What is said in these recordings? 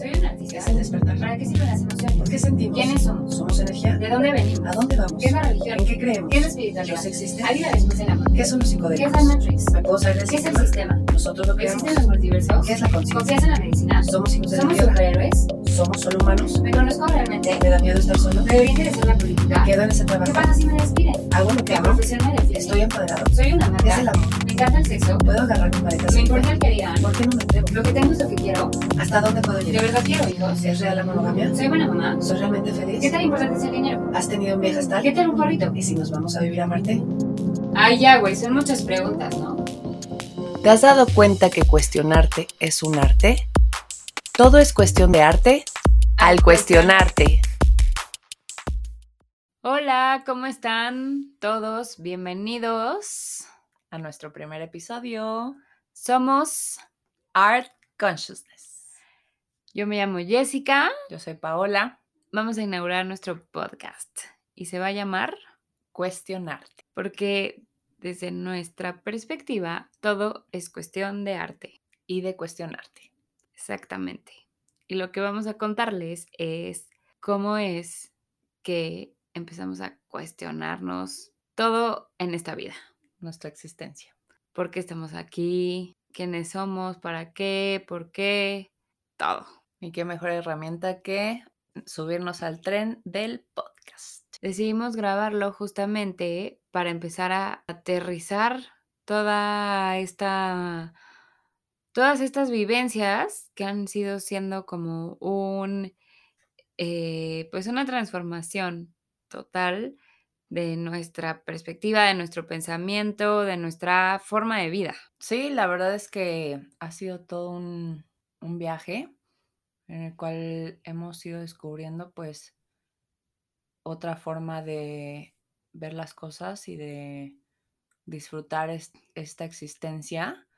Soy un artista. Despertar. ¿Para qué sirven las emociones? ¿Por qué sentimos? ¿Quiénes somos? ¿Somos energía? ¿De dónde venimos? ¿A dónde vamos? ¿Qué es la religión? ¿En qué creemos? ¿Qué es la espiritualidad? ¿Dios existe? ¿Hay vida después del amor? ¿Qué son los ¿Qué es psicodélicos? la Matrix? ¿Me puedo del ¿Qué es el sistema? ¿Nosotros lo creamos? ¿Existen los multiversos? ¿Qué es la conciencia? ¿Confías en la medicina? ¿Somos hijos de ¿Somos la superhéroes? ¿Somos solo humanos? ¿Me conozco realmente? ¿Me da miedo estar solo? ¿Me debería interesar la política? ¿Quedo en ese ¿Qué trabajo? pasa si me despiden? ¿Hago lo que ¿Mi amo? profesión me define? ¿Estoy empoderado? ¿Soy una ¿Qué es el marca? amor? ¿Me encanta el sexo? ¿Puedo agarrar mi maleta? ¿Me importa el que digan? ¿Por qué no me atrevo? ¿Lo que tengo es lo que quiero? ¿Hasta dónde puedo ¿De llegar? verdad quiero hijos? ¿Es real la monogamia? ¿Soy buena mamá? ¿Soy realmente feliz? ¿Qué tan importante es el dinero? ¿Has tenido un viaje astral? ¿Qué tal un porrito? ¿Y si nos vamos a vivir a Marte? Ay, ya, güey, son muchas preguntas, ¿no? ¿Te has dado cuenta que cuestionarte es un arte? Todo es cuestión de arte al cuestionarte. Hola, ¿cómo están todos? Bienvenidos. A nuestro primer episodio, Somos, Art Consciousness. Yo me llamo Jessica. Yo soy Paola. Vamos a inaugurar nuestro podcast y se va a llamar Cuestionarte. porque desde nuestra perspectiva todo es cuestión de arte. Y de cuestionarte. Exactamente. Y lo que vamos a contarles es cómo es que empezamos a cuestionarnos todo en esta vida. Nuestra existencia. ¿Por qué estamos aquí? ¿Quiénes somos? ¿Para qué? ¿Por qué? Todo. Y qué mejor herramienta que subirnos al tren del podcast. Decidimos grabarlo justamente para empezar a aterrizar toda esta todas estas vivencias que han sido siendo como un eh, pues una transformación total de nuestra perspectiva, de nuestro pensamiento, de nuestra forma de vida. Sí, la verdad es que ha sido todo un, un viaje en el cual hemos ido descubriendo pues otra forma de ver las cosas y de disfrutar es- esta existencia.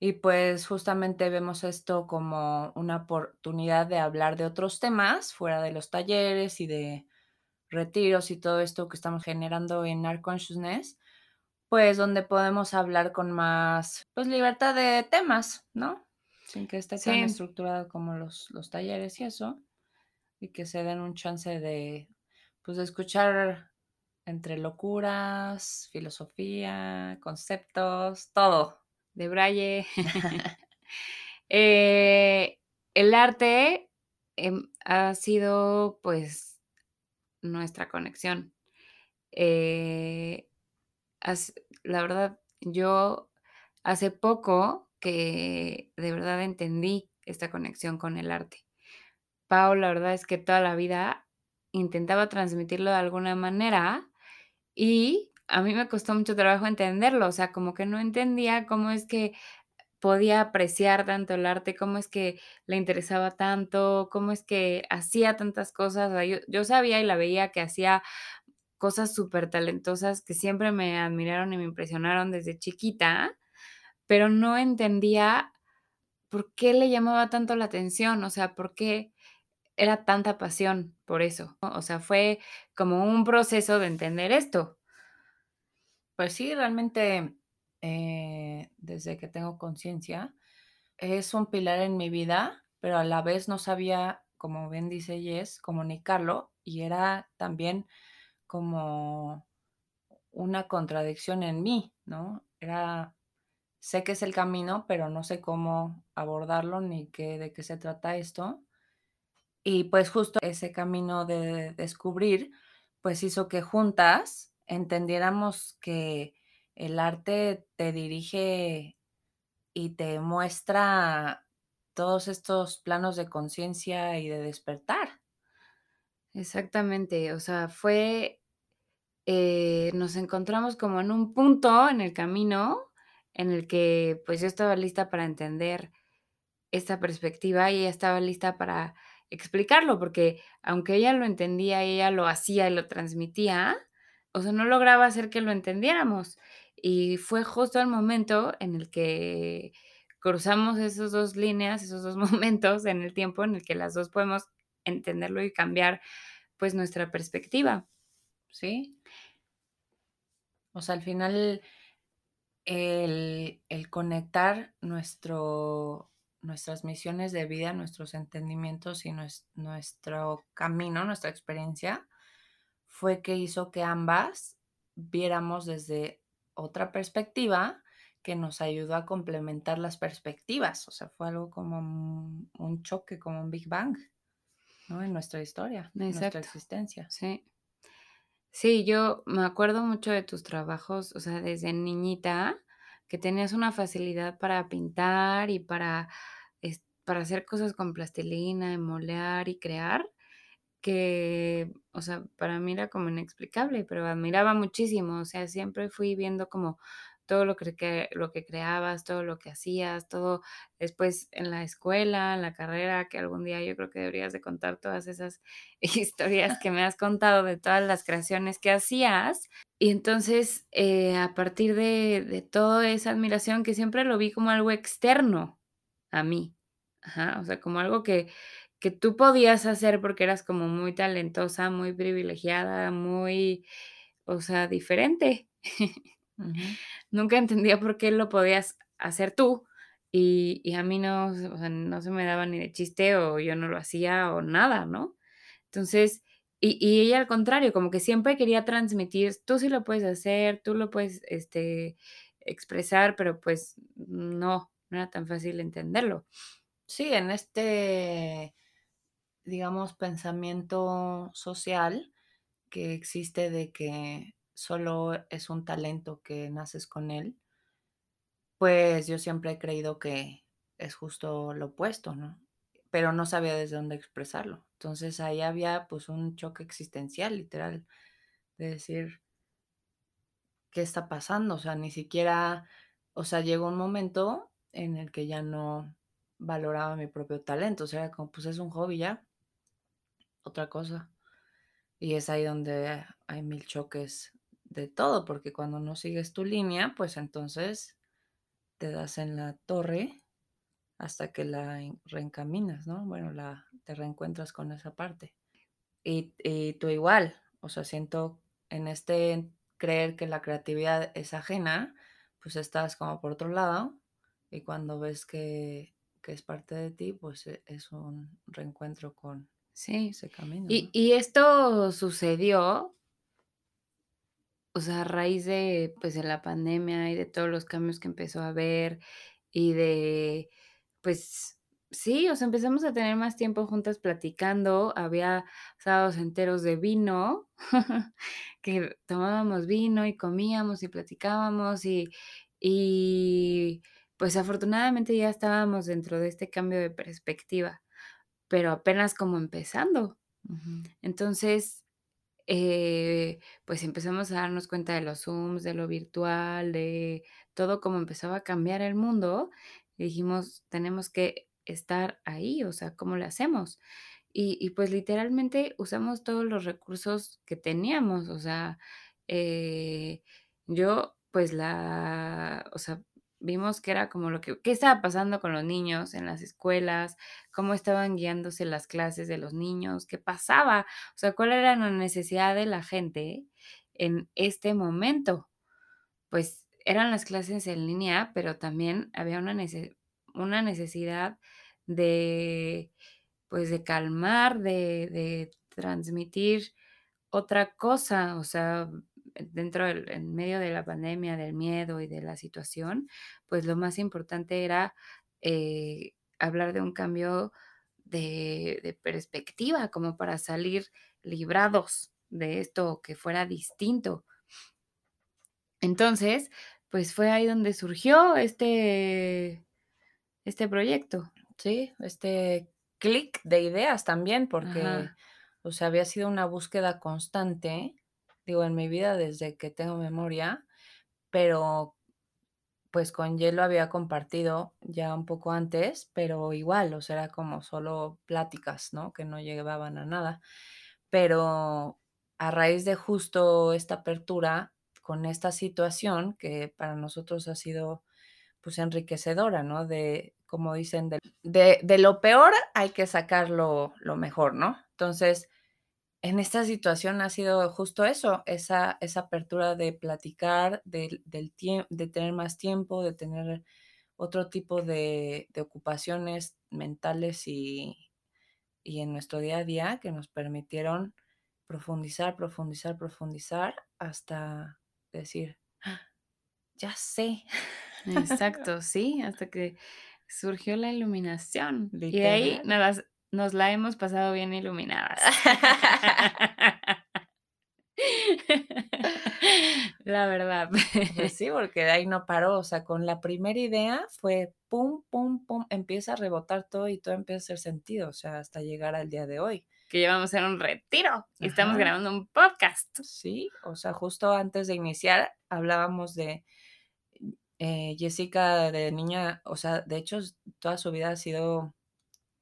Y pues justamente vemos esto como una oportunidad de hablar de otros temas fuera de los talleres y de retiros y todo esto que estamos generando en Art Consciousness, pues donde podemos hablar con más pues libertad de temas, ¿no? Sin que esté tan Sí. estructurado como los, los talleres y eso, y que se den un chance de pues de escuchar entre locuras, filosofía, conceptos, todo. De Braille. Eh, el arte em, ha sido pues nuestra conexión. Eh, la verdad, yo hace poco que de verdad entendí esta conexión con el arte. Pau, la verdad es que toda la vida intentaba transmitirlo de alguna manera y a mí me costó mucho trabajo entenderlo, o sea, como que no entendía cómo es que podía apreciar tanto el arte, cómo es que le interesaba tanto, cómo es que hacía tantas cosas. o sea, yo, yo sabía y la veía que hacía cosas súper talentosas que siempre me admiraron y me impresionaron desde chiquita, pero no entendía por qué le llamaba tanto la atención, o sea, por qué era tanta pasión por eso. O sea, fue como un proceso de entender esto. Pues sí, realmente eh, desde que tengo conciencia es un pilar en mi vida, pero a la vez no sabía, como bien dice Jess, comunicarlo y era también como una contradicción en mí, ¿no? Era, sé que es el camino, pero no sé cómo abordarlo ni qué, de qué se trata esto. Y pues justo ese camino de descubrir, pues hizo que juntas entendiéramos que el arte te dirige y te muestra todos estos planos de conciencia y de despertar. Exactamente, o sea, fue, eh, nos encontramos como en un punto en el camino en el que pues yo estaba lista para entender esta perspectiva y ella estaba lista para explicarlo, porque aunque ella lo entendía ella lo hacía y lo transmitía, o sea, no lograba hacer que lo entendiéramos. Y fue justo el momento en el que cruzamos esas dos líneas, esos dos momentos en el tiempo en el que las dos podemos entenderlo y cambiar pues nuestra perspectiva. ¿sí? O sea, al final el, el conectar nuestro nuestras misiones de vida, nuestros entendimientos y nuestro camino, nuestra experiencia, fue que hizo que ambas viéramos desde otra perspectiva que nos ayudó a complementar las perspectivas. O sea, fue algo como un, choque, como un Big Bang, ¿no? En nuestra historia, en nuestra existencia. Sí. Sí, yo me acuerdo mucho de tus trabajos, o sea, desde niñita, que tenías una facilidad para pintar y para, para hacer cosas con plastilina, molear y crear, que, o sea, para mí era como inexplicable, pero admiraba muchísimo, o sea, siempre fui viendo como todo lo que, lo que creabas, todo lo que hacías, todo después en la escuela, en la carrera, que algún día yo creo que deberías de contar todas esas historias que me has contado de todas las creaciones que hacías. Y entonces, eh, a partir de, de toda esa admiración, que siempre lo vi como algo externo a mí, o sea, como algo que, que tú podías hacer porque eras como muy talentosa, muy privilegiada, muy, o sea, diferente. Nunca entendía por qué lo podías hacer tú y, a mí no, no se me daba ni de chiste o yo no lo hacía o nada, ¿no? Entonces, y, y, ella al contrario, como que siempre quería transmitir, tú sí lo puedes hacer, tú lo puedes este, expresar, pero pues no, no era tan fácil entenderlo. Sí, en este, digamos, pensamiento social que existe de que solo es un talento que naces con él, pues yo siempre he creído que es justo lo opuesto, ¿no? Pero no sabía desde dónde expresarlo. Entonces ahí había pues un choque existencial, literal, de decir, ¿qué está pasando? O sea, ni siquiera, o sea, llegó un momento en el que ya no valoraba mi propio talento, o sea, como pues es un hobby ya, otra cosa. Y es ahí donde hay mil choques de todo, porque cuando no sigues tu línea, pues entonces te das en la torre hasta que la reencaminas, ¿no? Bueno, la, te reencuentras con esa parte. Y, y tú igual, o sea, siento en este creer que la creatividad es ajena, pues estás como por otro lado y cuando ves que, que es parte de ti, pues e, es un reencuentro con ese camino. Y, y esto sucedió o sea, a raíz de, pues, de la pandemia y de todos los cambios que empezó a haber y de, pues, sí, o sea, empezamos a tener más tiempo juntas platicando, había sábados enteros de vino, que tomábamos vino y comíamos y platicábamos y, y, pues, afortunadamente ya estábamos dentro de este cambio de perspectiva, pero apenas como empezando. Entonces, eh, pues empezamos a darnos cuenta de los Zooms, de lo virtual, de todo cómo empezaba a cambiar el mundo. Dijimos, tenemos que estar ahí, o sea, ¿cómo lo hacemos? Y, pues literalmente usamos todos los recursos que teníamos, o sea, eh, yo pues la, o sea, vimos que era como lo que, qué estaba pasando con los niños en las escuelas, cómo estaban guiándose las clases de los niños, qué pasaba, o sea, cuál era la necesidad de la gente en este momento. Pues eran las clases en línea, pero también había una, una necesidad de, pues, de calmar, de, de transmitir otra cosa, o sea, dentro del, en medio de la pandemia, del miedo y de la situación, pues lo más importante era eh, hablar de un cambio de, perspectiva, como para salir librados de esto que fuera distinto. Entonces, pues fue ahí donde surgió este, este proyecto. Sí, este clic de ideas también, porque, o sea, había sido una búsqueda constante digo, en mi vida desde que tengo memoria, pero pues con Hielo había compartido ya un poco antes, pero igual, o sea, como solo pláticas, ¿no? Que no llevaban a nada. Pero a raíz de justo esta apertura con esta situación que para nosotros ha sido pues enriquecedora, ¿no? De, como dicen, de, de, lo peor hay que sacar lo, lo mejor, ¿no? Entonces, en esta situación ha sido justo eso, esa, esa apertura de platicar, de, del de tener más tiempo, de tener otro tipo de, de ocupaciones mentales y, y en nuestro día a día que nos permitieron profundizar, profundizar, profundizar hasta decir, "Ah, ya sé. Exacto, sí, hasta que surgió la iluminación. Y de ahí nada, nos la hemos pasado bien iluminadas. La verdad. Pues sí, porque de ahí no paró, o sea, con la primera idea fue pum, pum, pum, empieza a rebotar todo y todo empieza a hacer sentido, o sea, hasta llegar al día de hoy. Que llevamos en un retiro y estamos grabando un podcast. Sí, o sea, justo antes de iniciar hablábamos de eh, Jessica de niña, o sea, de hecho toda su vida ha sido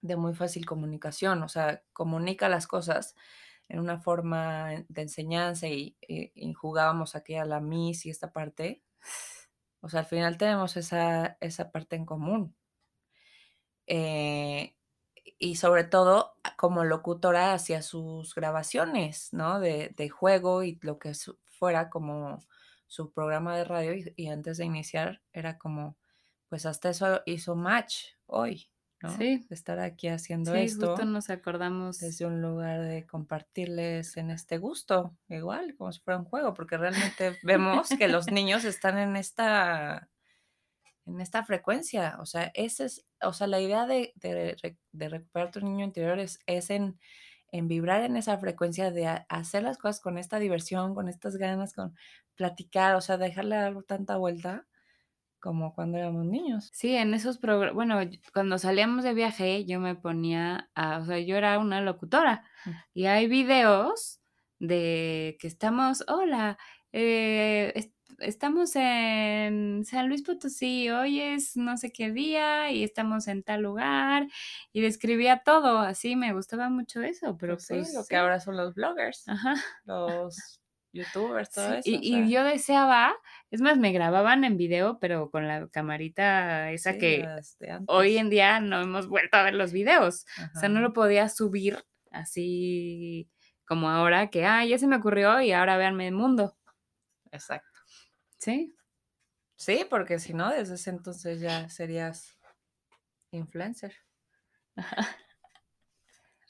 de muy fácil comunicación, o sea, comunica las cosas en una forma de enseñanza y, y- jugábamos aquí a la Miss y esta parte. O sea, al final tenemos esa, esa parte en común. Eh, y sobre todo a- como locutora hacia sus grabaciones, ¿no? De, juego y lo que fuera como su programa de radio y, y antes de iniciar era como, pues hasta eso hizo match hoy, ¿no? Sí. De estar aquí haciendo Sí, esto justo nos acordamos. desde un lugar de compartirles en este gusto, igual, como si fuera un juego, porque realmente vemos que los niños están en esta en esta frecuencia, o sea, ese es, o sea, la idea de, de re- de recuperar tu niño interior es, es en, en vibrar en esa frecuencia de a- hacer las cosas con esta diversión, con estas ganas, con platicar, o sea, dejarle dar tanta vuelta como cuando éramos niños. Sí, en esos programas, bueno, cuando salíamos de viaje, yo me ponía a, o sea, yo era una locutora Mm. y hay videos de que estamos, hola, eh, es- estamos en San Luis Potosí, hoy es no sé qué día y estamos en tal lugar y describía todo, así me gustaba mucho eso, pero Pues sí, pues lo sí, que ahora son los bloggers, ajá. los youtubers, todo Sí, eso. y, o y sea, yo deseaba, es más, me grababan en video, pero con la camarita esa sí, que hoy en día no hemos vuelto a ver los videos. O sea, no lo podía subir así como ahora, que, ah, ya se me ocurrió y ahora véanme el mundo. exacto. Sí, Sí, porque si no, desde ese entonces ya serías influencer.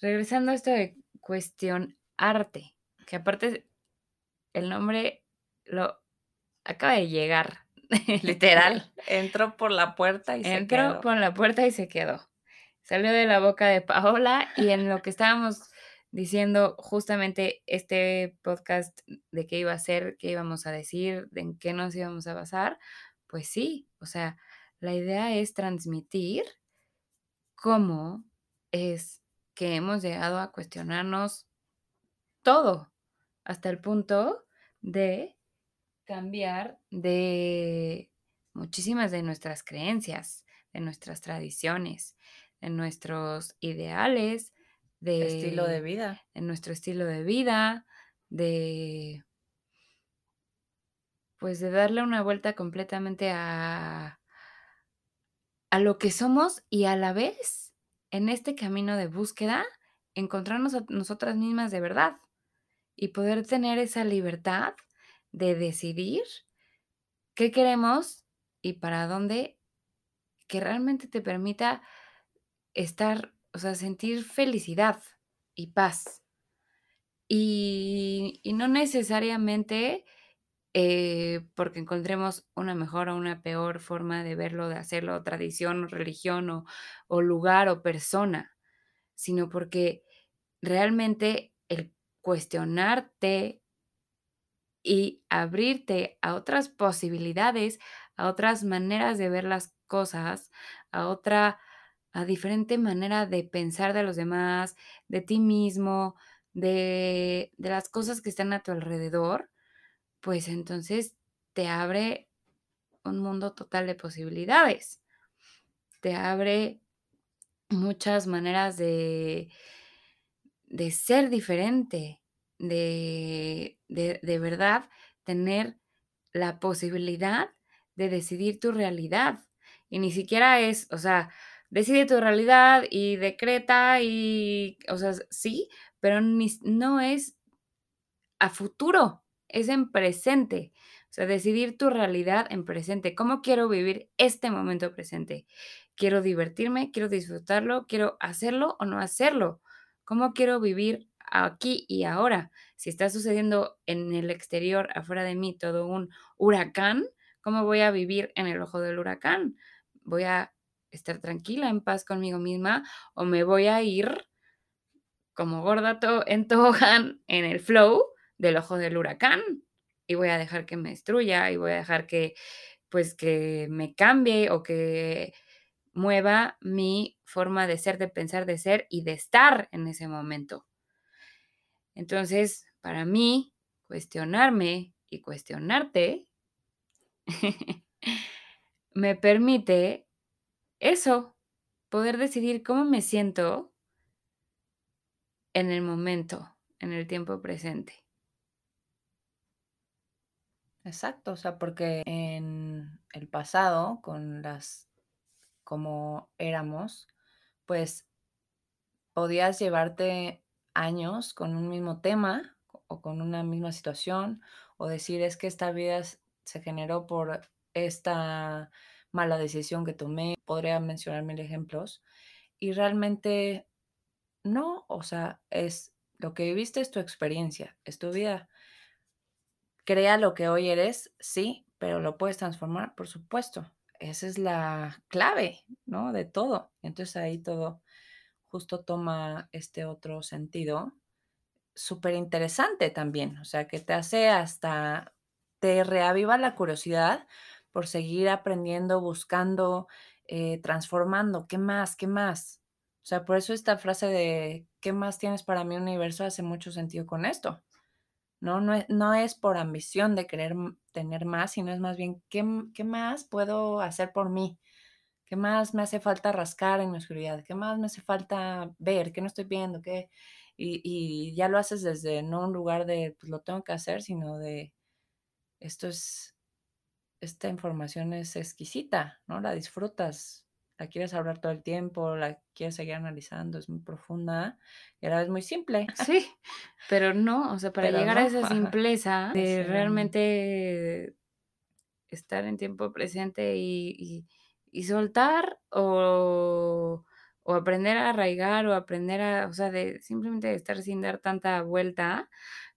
regresando a esto de cuestión arte, que aparte el nombre lo acaba de llegar. Literal, entró por la puerta y se Entró quedó. por la puerta y se quedó. Salió de la boca de Paola y en lo que estábamos diciendo justamente este podcast de qué iba a ser, qué íbamos a decir, de en qué nos íbamos a basar, pues sí, o sea, la idea es transmitir cómo es que hemos llegado a cuestionarnos todo, hasta el punto de cambiar de muchísimas de nuestras creencias, de nuestras tradiciones, de nuestros ideales, de, Estilo de vida. de nuestro estilo de vida, de pues de darle una vuelta completamente a, a lo que somos y a la vez en este camino de búsqueda encontrarnos a nosotras mismas de verdad y poder tener esa libertad de decidir qué queremos y para dónde que realmente te permita estar, o sea, sentir felicidad y paz. Y, no necesariamente eh, porque encontremos una mejor o una peor forma de verlo, de hacerlo, tradición religión o, o lugar o persona, sino porque realmente el cuestionarte y abrirte a otras posibilidades, a otras maneras de ver las cosas, a otra, a diferente manera de pensar de los demás, de ti mismo, de, de las cosas que están a tu alrededor, pues entonces te abre un mundo total de posibilidades. Te abre muchas maneras de, de ser diferente, de, de, de verdad tener la posibilidad de decidir tu realidad. Y ni siquiera es, o sea, decide tu realidad y decreta y, o sea, sí, pero no es a futuro, es en presente, O sea, decidir tu realidad en presente. ¿Cómo quiero vivir este momento presente? ¿Quiero divertirme? ¿Quiero disfrutarlo? ¿Quiero hacerlo o no hacerlo? ¿Cómo quiero vivir aquí y ahora? Si está sucediendo en el exterior, afuera de mí, todo un huracán, ¿cómo voy a vivir en el ojo del huracán? ¿Voy a estar tranquila, en paz conmigo misma o me voy a ir como gorda en tobogán en el flow del ojo del huracán y voy a dejar que me destruya y voy a dejar que pues que me cambie o que mueva mi forma de ser, de pensar, de ser y de estar en ese momento. Entonces, para mí, cuestionarme y cuestionarte me permite eso, poder decidir cómo me siento en el momento, en el tiempo presente. Exacto, o sea, porque en el pasado, con las como éramos, pues podías llevarte años con un mismo tema o con una misma situación o decir es que esta vida se generó por esta mala decisión que tomé, podría mencionar mil ejemplos, y realmente no, o sea, es lo que viviste es tu experiencia, es tu vida. Crea lo que hoy eres, sí, pero lo puedes transformar, por supuesto. Esa es la clave, ¿no? De todo. Entonces ahí todo justo toma este otro sentido súper interesante también, o sea, que te hace hasta, te reaviva la curiosidad por seguir aprendiendo, buscando, eh, transformando, ¿qué más? ¿Qué más? O sea, por eso esta frase de ¿qué más tienes para mi universo? hace mucho sentido con esto. ¿No? No es, no es por ambición de querer tener más, sino es más bien, ¿qué, ¿qué, más puedo hacer por mí? ¿Qué más me hace falta rascar en mi oscuridad? ¿Qué más me hace falta ver? ¿Qué no estoy viendo? ¿Qué? Y, y ya lo haces desde no un lugar de, pues lo tengo que hacer, sino de, esto es, esta información es exquisita, ¿no? La disfrutas, la quieres hablar todo el tiempo, la quieres seguir analizando, es muy profunda y a la vez muy simple. Sí, pero no, o sea, para llegar a esa simpleza de realmente estar en tiempo presente y, soltar o, o, aprender a arraigar o aprender a, o sea, de simplemente estar sin dar tanta vuelta,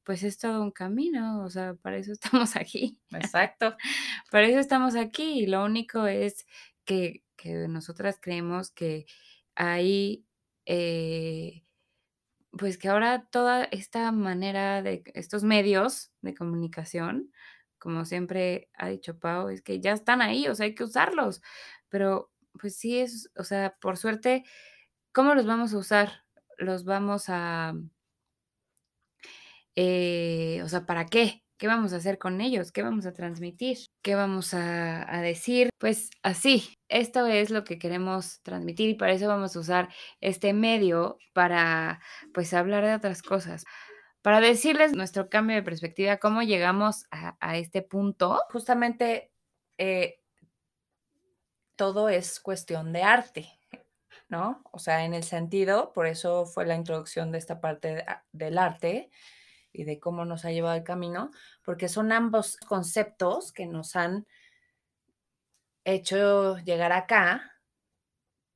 pues es todo un camino, o sea, para eso estamos aquí. Exacto. para eso estamos aquí y lo único es que que nosotras creemos que hay, eh, pues que ahora toda esta manera de estos medios de comunicación, como siempre ha dicho Pau, es que ya están ahí, o sea, hay que usarlos, pero pues sí es, o sea, por suerte, ¿cómo los vamos a usar? Los vamos a, eh, o sea, ¿para qué? ¿Qué vamos a hacer con ellos? ¿Qué vamos a transmitir? ¿Qué vamos a, decir? Pues así, esto es lo que queremos transmitir y para eso vamos a usar este medio para pues hablar de otras cosas. Para decirles nuestro cambio de perspectiva, cómo llegamos a, este punto. Justamente eh, todo es cuestión de arte, ¿no? O sea, en el sentido, por eso fue la introducción de esta parte del arte, y de cómo nos ha llevado el camino, porque son ambos conceptos que nos han hecho llegar acá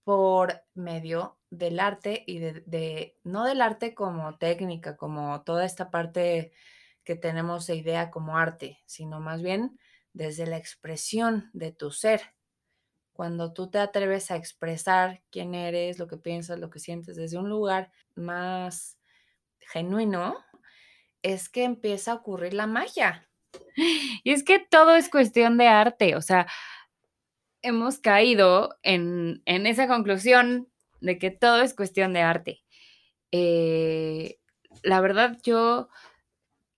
por medio del arte y de, no del arte como técnica, como toda esta parte que tenemos de idea como arte, sino más bien desde la expresión de tu ser. Cuando tú te atreves a expresar quién eres, lo que piensas, lo que sientes desde un lugar más genuino, es que empieza a ocurrir la magia. Y es que todo es cuestión de arte, o sea, hemos caído en, esa conclusión de que todo es cuestión de arte. Eh, la verdad, yo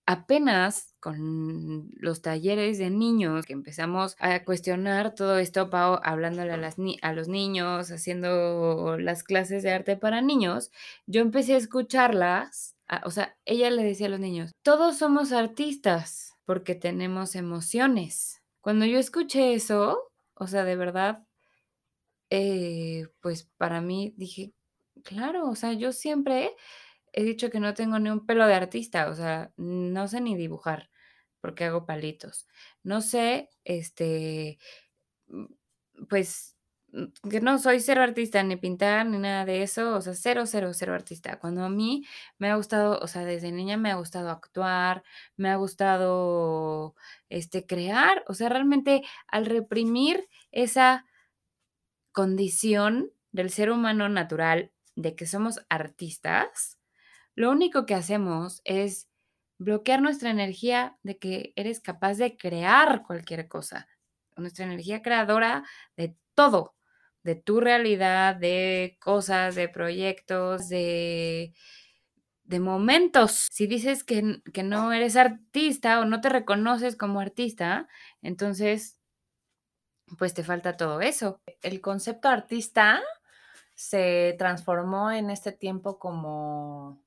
apenas con los talleres de niños que empezamos a cuestionar todo esto, hablándole a, los niños, haciendo las clases de arte para niños, yo empecé a escucharlas o sea, ella le decía a los niños, todos somos artistas porque tenemos emociones. Cuando yo escuché eso, o sea, de verdad, eh, pues para mí dije, claro, o sea, yo siempre he dicho que no tengo ni un pelo de artista, o sea, no sé ni dibujar, porque hago palitos. No sé, este, mm, pues que no soy cero artista, ni pintar, ni nada de eso, o sea, cero, cero, cero artista. Cuando a mí me ha gustado, o sea, desde niña me ha gustado actuar, me ha gustado, este, crear, o sea, realmente al reprimir esa condición del ser humano natural de que somos artistas, lo único que hacemos es bloquear nuestra energía de que eres capaz de crear cualquier cosa, nuestra energía creadora de todo, de tu realidad, de cosas, de proyectos, de, de momentos. Si dices que, que no eres artista o no te reconoces como artista, entonces, pues te falta todo eso. El concepto artista se transformó en este tiempo como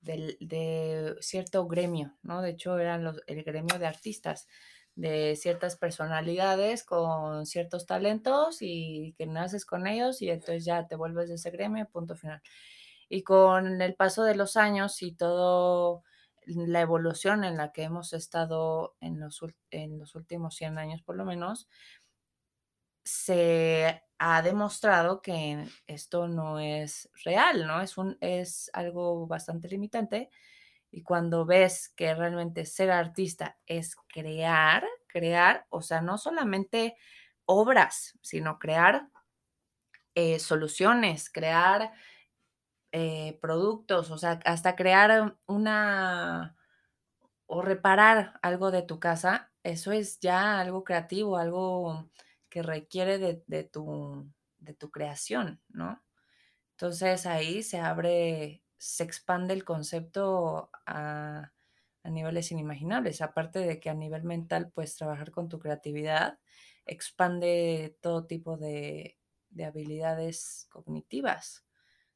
del- de cierto gremio, ¿no? De hecho, eran los, el gremio de artistas, de ciertas personalidades con ciertos talentos y que naces con ellos y entonces ya te vuelves de ese gremio, punto final. Y con el paso de los años y todo la evolución en la que hemos estado en los, en los últimos 100 años por lo menos, se ha demostrado que esto no es real, ¿no? Es, un, es algo bastante limitante. Y cuando ves que realmente ser artista es crear, crear, o sea, no solamente obras, sino crear eh, soluciones, crear eh, productos, o sea, hasta crear una o reparar algo de tu casa, eso es ya algo creativo, algo que requiere de, de tu, de tu creación, ¿no? Entonces ahí se abre, se expande el concepto a, niveles inimaginables, aparte de que a nivel mental, pues trabajar con tu creatividad expande todo tipo de, de habilidades cognitivas.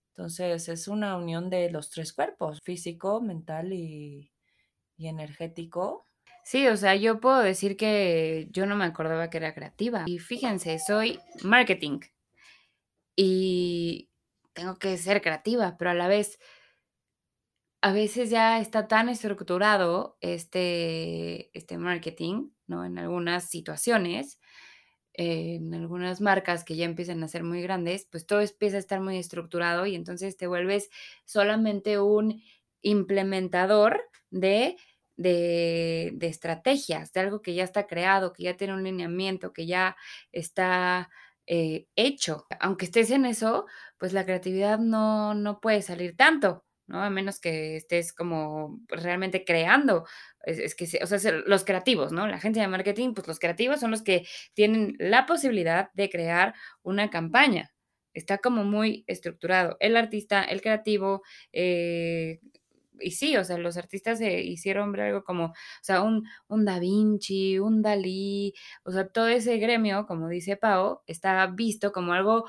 Entonces es una unión de los tres cuerpos, físico, mental y, y energético. Sí, o sea, yo puedo decir que yo no me acordaba que era creativa. Y fíjense, soy marketing y tengo que ser creativa, pero a la vez, a veces ya está tan estructurado este, este marketing, ¿no? En algunas situaciones, en algunas marcas que ya empiezan a ser muy grandes, pues todo empieza a estar muy estructurado y entonces te vuelves solamente un implementador de, de, de estrategias, de algo que ya está creado, que ya tiene un lineamiento, que ya está eh, hecho. Aunque estés en eso, pues la creatividad no, no puede salir tanto. ¿No? A menos que estés como realmente creando. Es, que, o sea, se- los creativos, ¿no? La agencia de marketing, pues los creativos son los que tienen la posibilidad de crear una campaña. Está como muy estructurado. El artista, el creativo, eh, y sí, o sea, los artistas se hicieron algo como, o sea, un, un Da Vinci, un Dalí, o sea, todo ese gremio, como dice Pau, está visto como algo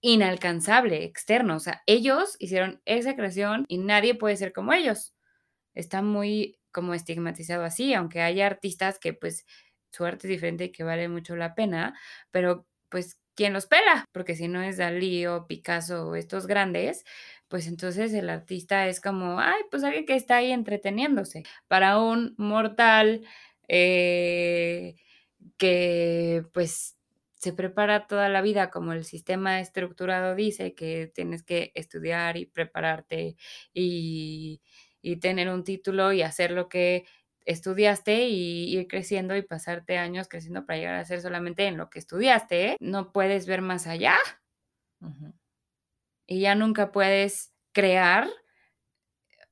inalcanzable, externo. O sea, ellos hicieron esa creación y nadie puede ser como ellos. Está muy como estigmatizado así, aunque haya artistas que pues su arte es diferente y que vale mucho la pena, pero pues ¿quién los pela? Porque si no es Dalí o Picasso o estos grandes, pues entonces el artista es como, ay, pues alguien que está ahí entreteniéndose. Para un mortal eh, que pues se prepara toda la vida como el sistema estructurado dice, que tienes que estudiar y prepararte y, y tener un título y hacer lo que estudiaste y ir creciendo y pasarte años creciendo para llegar a ser solamente en lo que estudiaste, no puedes ver más allá. Y ya nunca puedes crear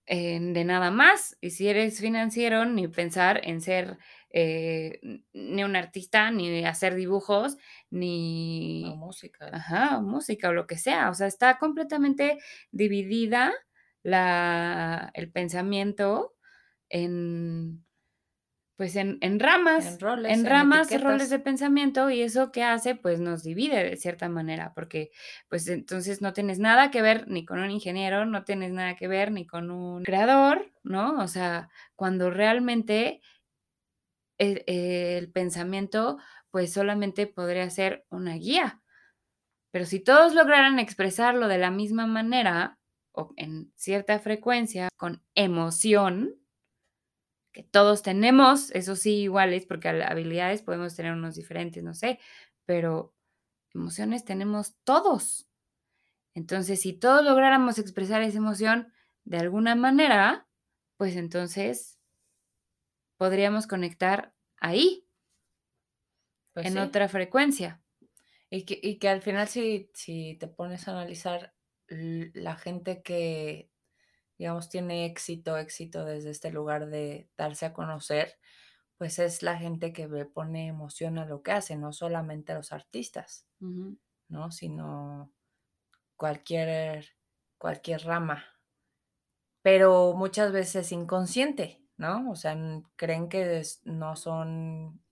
eh, de nada más. Y si eres financiero, ni pensar en ser eh, ni un artista, ni hacer dibujos, O ni música. ajá, música o lo que sea. O sea, está completamente dividida la, el pensamiento en, pues en, en ramas, En roles, en en ramas, roles de pensamiento y eso que hace, pues nos divide de cierta manera, porque pues entonces no tienes nada que ver ni con un ingeniero, no tienes nada que ver ni con un creador, ¿no? O sea, cuando realmente el, el pensamiento, pues solamente podría ser una guía. Pero si todos lograran expresarlo de la misma manera o en cierta frecuencia, con emoción, que todos tenemos, eso sí, iguales, porque habilidades podemos tener unos diferentes, no sé, pero emociones tenemos todos. Entonces, si todos lográramos expresar esa emoción de alguna manera, pues entonces podríamos conectar ahí, Pues en sí. otra frecuencia. Y que, y que al final si, si te pones a analizar la gente que, digamos, tiene éxito, éxito desde este lugar de darse a conocer, pues es la gente que le pone emoción a lo que hace, no solamente a los artistas. ¿no? Sino cualquier, cualquier rama. Pero muchas veces inconsciente, ¿no? O sea, creen que no son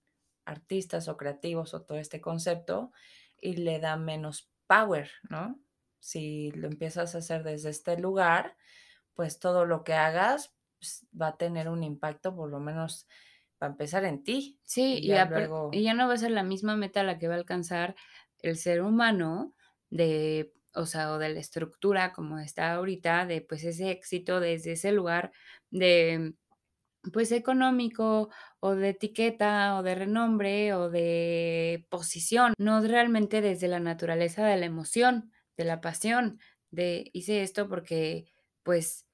artistas o creativos o todo este concepto y le da menos power, ¿no? Si lo empiezas a hacer desde este lugar, pues todo lo que hagas pues, va a tener un impacto, por lo menos para empezar en ti. Sí, Y ya luego, y ya no va a ser la misma meta la que va a alcanzar el ser humano de, o sea, o de la estructura como está ahorita, de pues ese éxito desde ese lugar de pues económico o de etiqueta o de renombre o de posición, no realmente desde la naturaleza de la emoción, de la pasión, de hice esto porque pues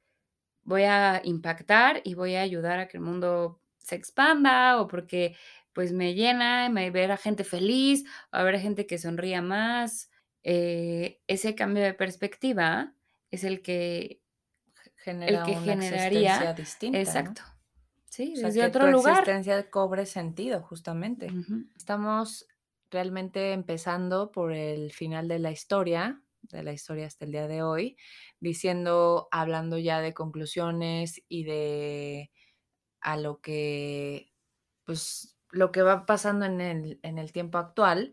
voy a impactar y voy a ayudar a que el mundo se expanda o porque pues me llena, me ver a gente feliz, o a ver a gente que sonría más. Eh, ese cambio de perspectiva es el que, el genera que una generaría, distinta, ¿no? Sí, O sea, desde que otro tu lugar. existencia cobre sentido, justamente. Estamos realmente empezando por el final de la historia, de la historia hasta el día de hoy, diciendo, hablando ya de conclusiones y de a lo que, pues, lo que va pasando en el, en el tiempo actual,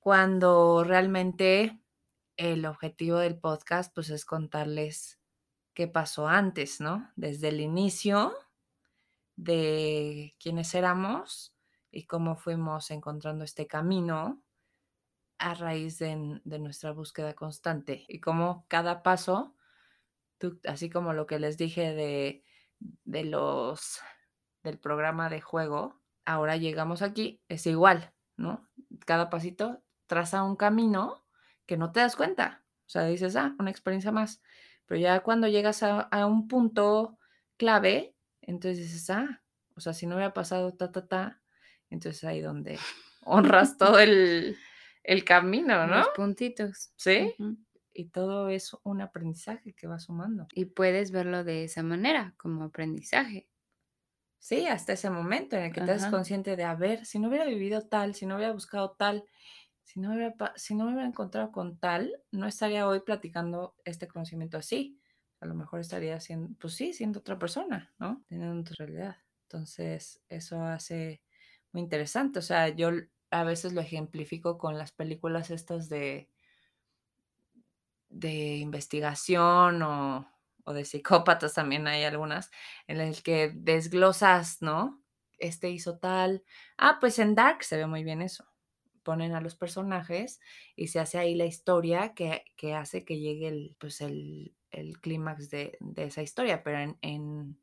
cuando realmente el objetivo del podcast, pues, es contarles qué pasó antes, ¿no? Desde el inicio de quiénes éramos y cómo fuimos encontrando este camino a raíz de, de nuestra búsqueda constante y cómo cada paso, tú- así como lo que les dije de, de los del programa de juego, ahora llegamos aquí, es igual, ¿no? Cada pasito traza un camino que no te das cuenta. O sea, dices, ah, una experiencia más. Pero ya cuando llegas a, a un punto clave, entonces dices, ah, o sea, si no hubiera pasado ta, ta, ta, entonces ahí donde honras todo el, el camino, ¿no? Los puntitos. Sí. Y todo es un aprendizaje que va sumando. Y puedes verlo de esa manera, como aprendizaje. Sí, hasta ese momento en el que te haces Ajá. consciente de, a ver, si no hubiera vivido tal, si no hubiera buscado tal, si no hubiera, si no me hubiera encontrado con tal, no estaría hoy platicando este conocimiento así. A lo mejor estaría siendo, pues sí, siendo otra persona, ¿no? Teniendo otra realidad. Entonces, eso hace muy interesante. O sea, yo a veces lo ejemplifico con las películas estas de, de investigación o, o de psicópatas también hay algunas, en el que desglosas, ¿no? Este hizo tal. Ah, pues en Dark se ve muy bien eso. Ponen a los personajes y se hace ahí la historia que, que hace que llegue el, pues el, el clímax de, de esa historia. Pero en, en,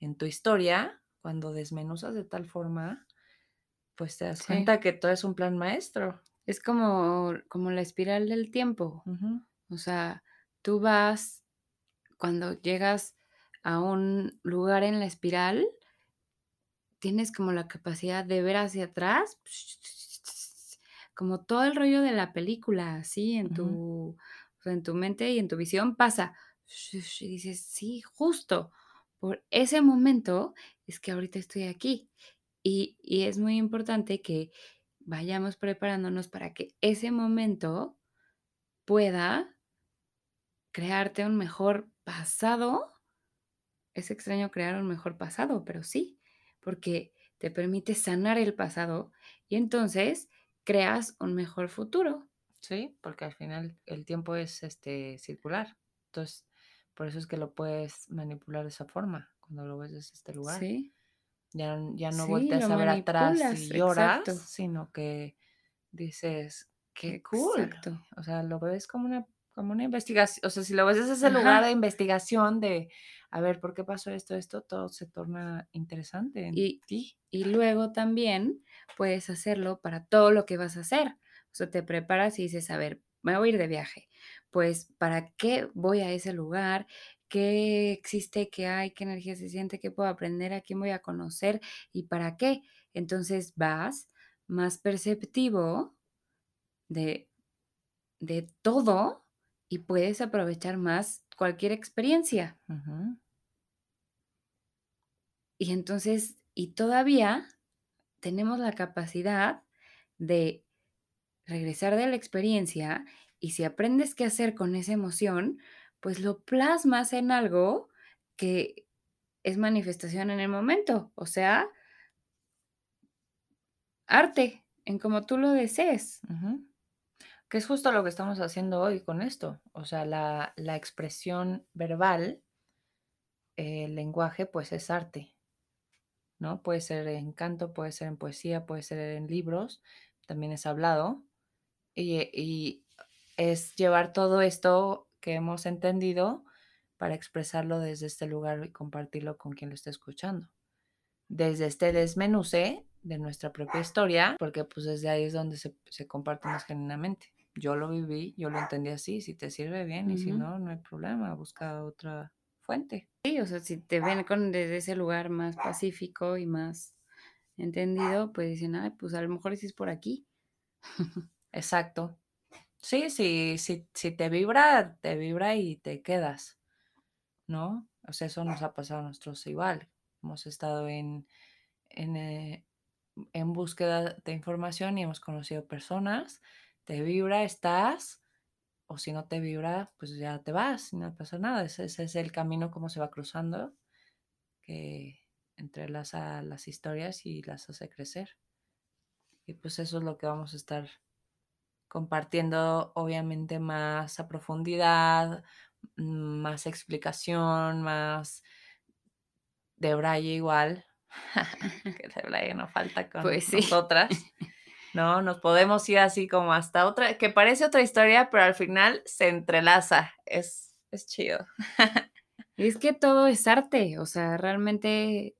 en tu historia, cuando desmenuzas de tal forma, pues te das Sí. cuenta que todo es un plan maestro. Es como, como la espiral del tiempo. O sea, tú vas, cuando llegas a un lugar en la espiral, tienes como la capacidad de ver hacia atrás, como todo el rollo de la película, así en tu, en tu mente y en tu visión pasa. Y dices, sí, justo por ese momento es que ahorita estoy aquí. Y, y es muy importante que vayamos preparándonos para que ese momento pueda crearte un mejor pasado. Es extraño crear un mejor pasado, pero sí, porque te permite sanar el pasado y entonces creas un mejor futuro. Sí, porque al final el tiempo es este circular. Entonces, por eso es que lo puedes manipular de esa forma, cuando lo ves desde este lugar. Sí, Ya, ya no Sí, volteas a ver atrás y lloras, exacto. sino que dices, qué cool. exacto. O sea, lo ves como una, como una investigación, o sea, si lo ves desde ese lugar de investigación de, a ver, ¿por qué pasó esto, esto? Todo se torna interesante en Y, ti. y luego también puedes hacerlo para todo lo que vas a hacer. O sea, te preparas y dices, a ver, me voy a ir de viaje. Pues, ¿para qué voy a ese lugar? ¿Qué existe? ¿Qué hay? ¿Qué energía se siente? ¿Qué puedo aprender? ¿A quién voy a conocer? ¿Y para qué? Entonces vas más perceptivo de, de todo y puedes aprovechar más cualquier experiencia. Y entonces, y todavía tenemos la capacidad de regresar de la experiencia y si aprendes qué hacer con esa emoción, pues lo plasmas en algo que es manifestación en el momento, o sea, arte, en como tú lo desees. Que es justo lo que estamos haciendo hoy con esto. O sea, la, la expresión verbal, el lenguaje, pues es arte, ¿no? Puede ser en canto, puede ser en poesía, puede ser en libros, también es hablado. Y, y es llevar todo esto que hemos entendido para expresarlo desde este lugar y compartirlo con quien lo esté escuchando. Desde este desmenuce de nuestra propia historia, porque pues desde ahí es donde se, se comparte más genuinamente. Yo lo viví, yo lo entendí así, si te sirve bien y si no, no hay problema, busca otra fuente. Sí, o sea, si te ven con desde ese lugar más pacífico y más entendido, pues dicen, ay, pues a lo mejor sí es por aquí. Exacto. Sí, sí, sí, si te vibra, te vibra y te quedas, ¿no? O sea, eso nos ha pasado a nosotros igual. Hemos estado en, en, eh, en búsqueda de información y hemos conocido personas, te vibra, estás, o si no te vibra, pues ya te vas no pasa nada. Ese, ese es el camino como se va cruzando, que entrelaza las historias y las hace crecer. Y pues eso es lo que vamos a estar compartiendo, obviamente, más a profundidad, mm, más explicación, más de Braille igual, que de Braille no falta con Pues sí. nosotras, ¿no? Nos podemos ir así como hasta otra, que parece otra historia, pero al final se entrelaza, es, es chido. Es que todo es arte, o sea, realmente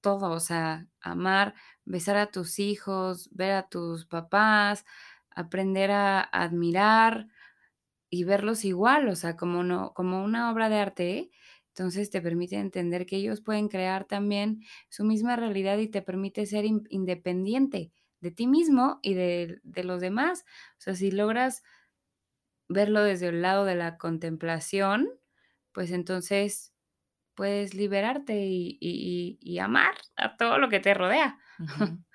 todo, o sea, amar, besar a tus hijos, ver a tus papás, aprender a admirar y verlos igual, o sea, como no, como una obra de arte. Entonces te permite entender que ellos pueden crear también su misma realidad y te permite ser in- independiente de ti mismo y de, de los demás. O sea, si logras verlo desde el lado de la contemplación, pues entonces puedes liberarte y, y- y- amar a todo lo que te rodea.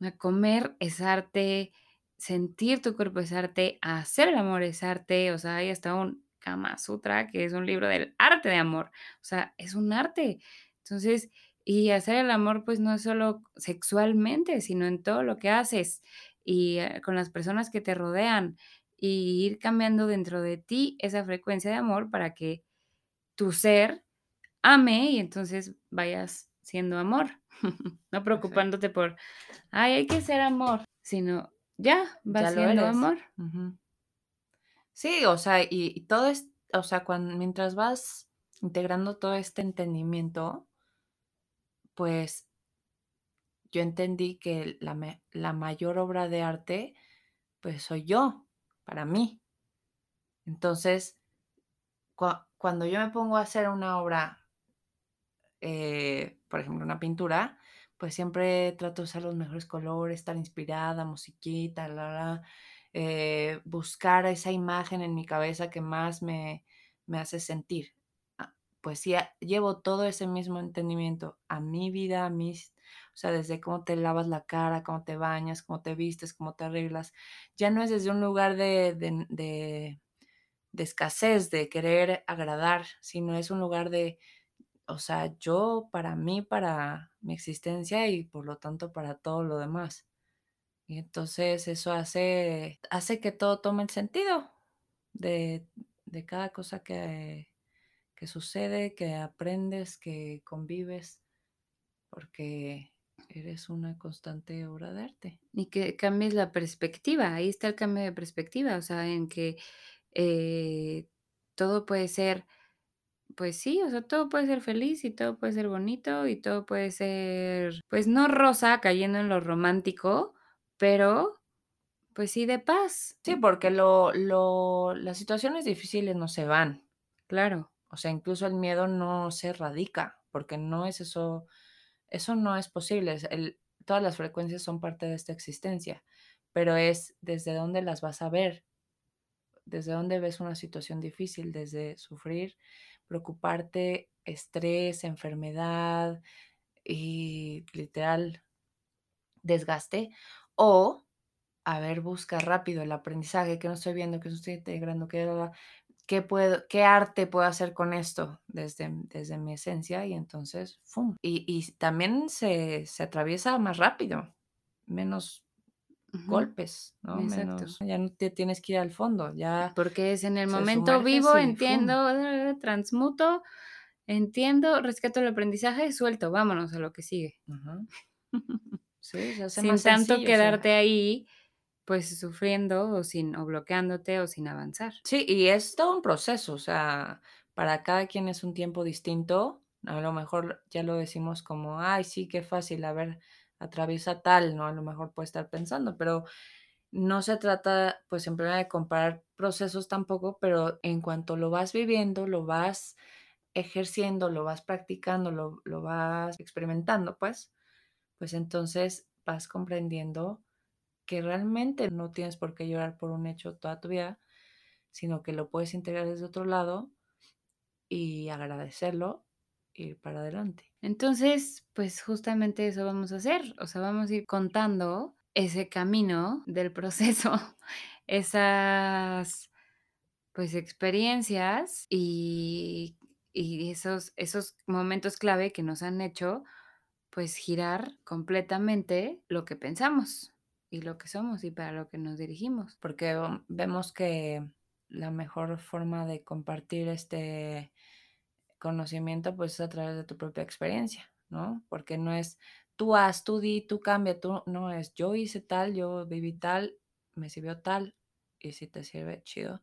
A comer es arte, sentir tu cuerpo es arte, hacer el amor es arte, o sea, hay hasta un Kama Sutra, que es un libro del arte de amor, o sea, es un arte. Entonces, y hacer el amor, pues no es solo sexualmente, sino en todo lo que haces y eh, con las personas que te rodean y ir cambiando dentro de ti esa frecuencia de amor para que tu ser ame y entonces vayas siendo amor, no preocupándote por, ay, hay que ser amor, sino ya vas Ya siendo amor. Sí, o sea, y, y todo es, o sea, cuando, mientras vas integrando todo este entendimiento, pues yo entendí que la, la mayor obra de arte, pues soy yo, para mí. Entonces, cua- cuando yo me pongo a hacer una obra, eh, por ejemplo, una pintura, pues siempre trato de usar los mejores colores, estar inspirada, musiquita, eh, buscar esa imagen en mi cabeza que más me, me hace sentir. Pues sí, llevo todo ese mismo entendimiento a mi vida, a mis, o sea, desde cómo te lavas la cara, cómo te bañas, cómo te vistes, cómo te arreglas. Ya no es desde un lugar de de escasez, de querer agradar, sino es un lugar de, o sea, yo para mí, para mi existencia y por lo tanto para todo lo demás. Y entonces eso hace, hace que todo tome el sentido de, de cada cosa que, que sucede, que aprendes, que convives, porque Eres una constante obra de arte. Y que cambies la perspectiva. Ahí está el cambio de perspectiva, o sea, en que eh, todo puede ser, pues sí, o sea, todo puede ser feliz y todo puede ser bonito y todo puede ser, pues no rosa cayendo en lo romántico, pero pues sí de paz. Sí, porque lo, lo, las situaciones difíciles no se van. Claro. O sea, incluso el miedo no se radica, porque no es eso, eso no es posible. todas las frecuencias son parte de esta existencia, pero es desde dónde las vas a ver, desde dónde ves una situación difícil, desde sufrir, preocuparte, estrés, enfermedad y literal desgaste, o a ver, busca rápido el aprendizaje, que no estoy viendo, que no estoy integrando, que ¿qué, puedo, qué arte puedo hacer con esto desde, desde mi esencia? Y entonces, ¡fum! Y, y también se, se atraviesa más rápido, menos golpes, ¿no? Exacto. Menos, ya no te tienes que ir al fondo, ya Porque es en el momento vivo, entiendo, eh, transmuto, entiendo, rescato el aprendizaje, suelto, vámonos a lo que sigue. Sí, se hace Sin más tanto sencillo, o sea. quedarte ahí, pues sufriendo o sin, o bloqueándote o sin avanzar. Sí, y es todo un proceso, o sea, para cada quien es un tiempo distinto. A lo mejor ya lo decimos como, ay, sí, qué fácil, a ver, atraviesa tal, ¿no? A lo mejor puede estar pensando, pero no se trata, pues, en primera de comparar procesos tampoco, pero en cuanto lo vas viviendo, lo vas ejerciendo, lo vas practicando, lo, lo vas experimentando, pues, pues entonces vas comprendiendo que realmente no tienes por qué llorar por un hecho toda tu vida, sino que lo puedes integrar desde otro lado y agradecerlo y ir para adelante. Entonces, pues justamente eso vamos a hacer, o sea, vamos a ir contando ese camino del proceso, esas pues experiencias y, y esos, esos momentos clave que nos han hecho pues girar completamente lo que pensamos y lo que somos y para lo que nos dirigimos. Porque vemos que la mejor forma de compartir este conocimiento pues es a través de tu propia experiencia, ¿no? Porque no es tú haz, tú di, tú cambia, tú no es yo hice tal, yo viví tal, me sirvió tal y si te sirve, chido.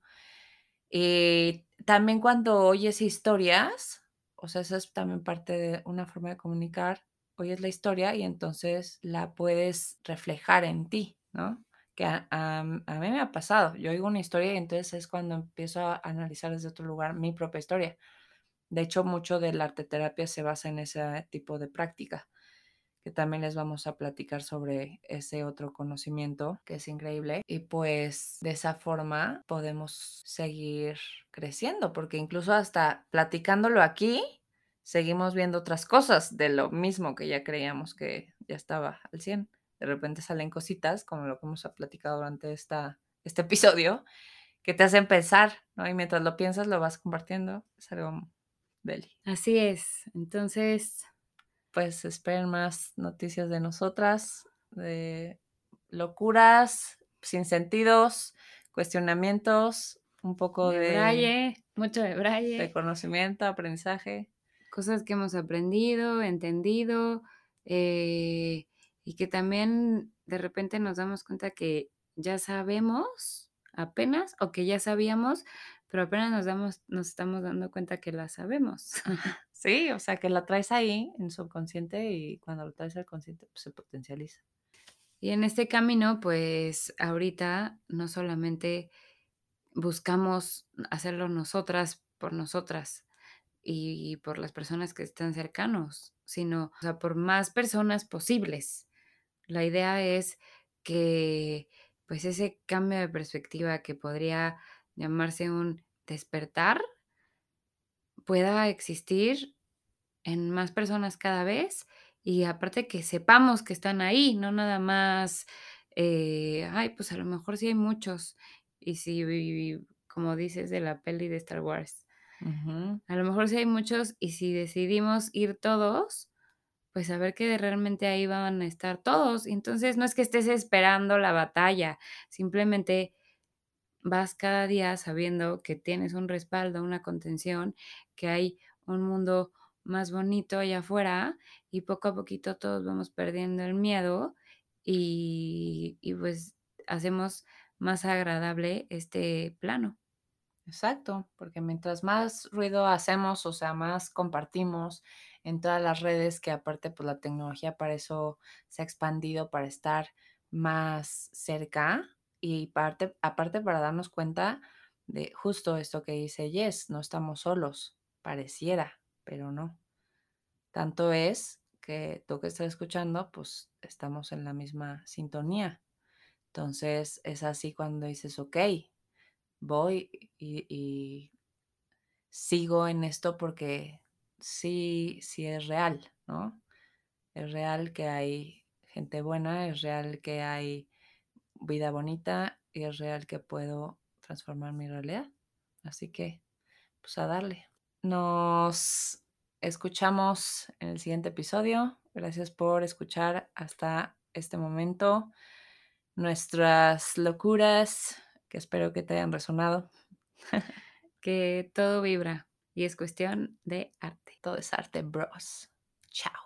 Y también cuando oyes historias, o sea, eso es también parte de una forma de comunicar, oyes la historia y entonces la puedes reflejar en ti, ¿no? Que a, a- a mí me ha pasado, yo oigo una historia y entonces es cuando empiezo a analizar desde otro lugar mi propia historia. De hecho, mucho de la arteterapia se basa en ese tipo de práctica, que también les vamos a platicar sobre ese otro conocimiento que es increíble. Y pues de esa forma podemos seguir creciendo, porque incluso hasta platicándolo aquí, seguimos viendo otras cosas de lo mismo que ya creíamos que ya estaba al 100. De repente salen cositas, como lo que hemos platicado durante esta, este episodio, que te hacen pensar, ¿no? Y mientras lo piensas, lo vas compartiendo. Es algo deli. Así es, entonces, Pues esperen más noticias de nosotras, de locuras, sin sentidos, cuestionamientos, un poco de de, braille, mucho de de braille, conocimiento, aprendizaje. Cosas que hemos aprendido, entendido, eh, y que también de repente nos damos cuenta que ya sabemos apenas, o que ya sabíamos, pero apenas nos damos, nos estamos dando cuenta que la sabemos. Sí, o sea, que la traes ahí en subconsciente y cuando lo traes al consciente pues, se potencializa. Y en este camino, pues ahorita no solamente buscamos hacerlo nosotras por nosotras y por las personas que están cercanos, sino, o sea, por más personas posibles. La idea es que, pues, ese cambio de perspectiva que podría llamarse un despertar pueda existir en más personas cada vez y aparte que sepamos que están ahí, no nada más, eh, ay, pues a lo mejor sí hay muchos. Y si, como dices de la peli de Star Wars, A lo mejor sí hay muchos y si decidimos ir todos, pues saber que realmente ahí van a estar todos. Entonces no es que estés esperando la batalla, simplemente vas cada día sabiendo que tienes un respaldo, una contención, que hay un mundo más bonito allá afuera y poco a poquito todos vamos perdiendo el miedo y, y pues hacemos más agradable este plano. Exacto, porque mientras más ruido hacemos, o sea, más compartimos en todas las redes, que aparte pues la tecnología para eso se ha expandido para estar más cerca y parte, aparte para darnos cuenta de justo esto que dice Yes, no estamos solos, pareciera, pero no. Tanto es que tú que estás escuchando, pues estamos en la misma sintonía. Entonces es así cuando dices, ok, voy y, sigo en esto porque sí, sí es real, ¿no? Es real que hay gente buena, es real que hay vida bonita y es real que puedo transformar mi realidad. Así que, pues a darle. Nos escuchamos en el siguiente episodio. Gracias por escuchar hasta este momento nuestras locuras, que espero que te hayan resonado. que todo vibra y es cuestión de arte. Todo es arte, bros. Chao.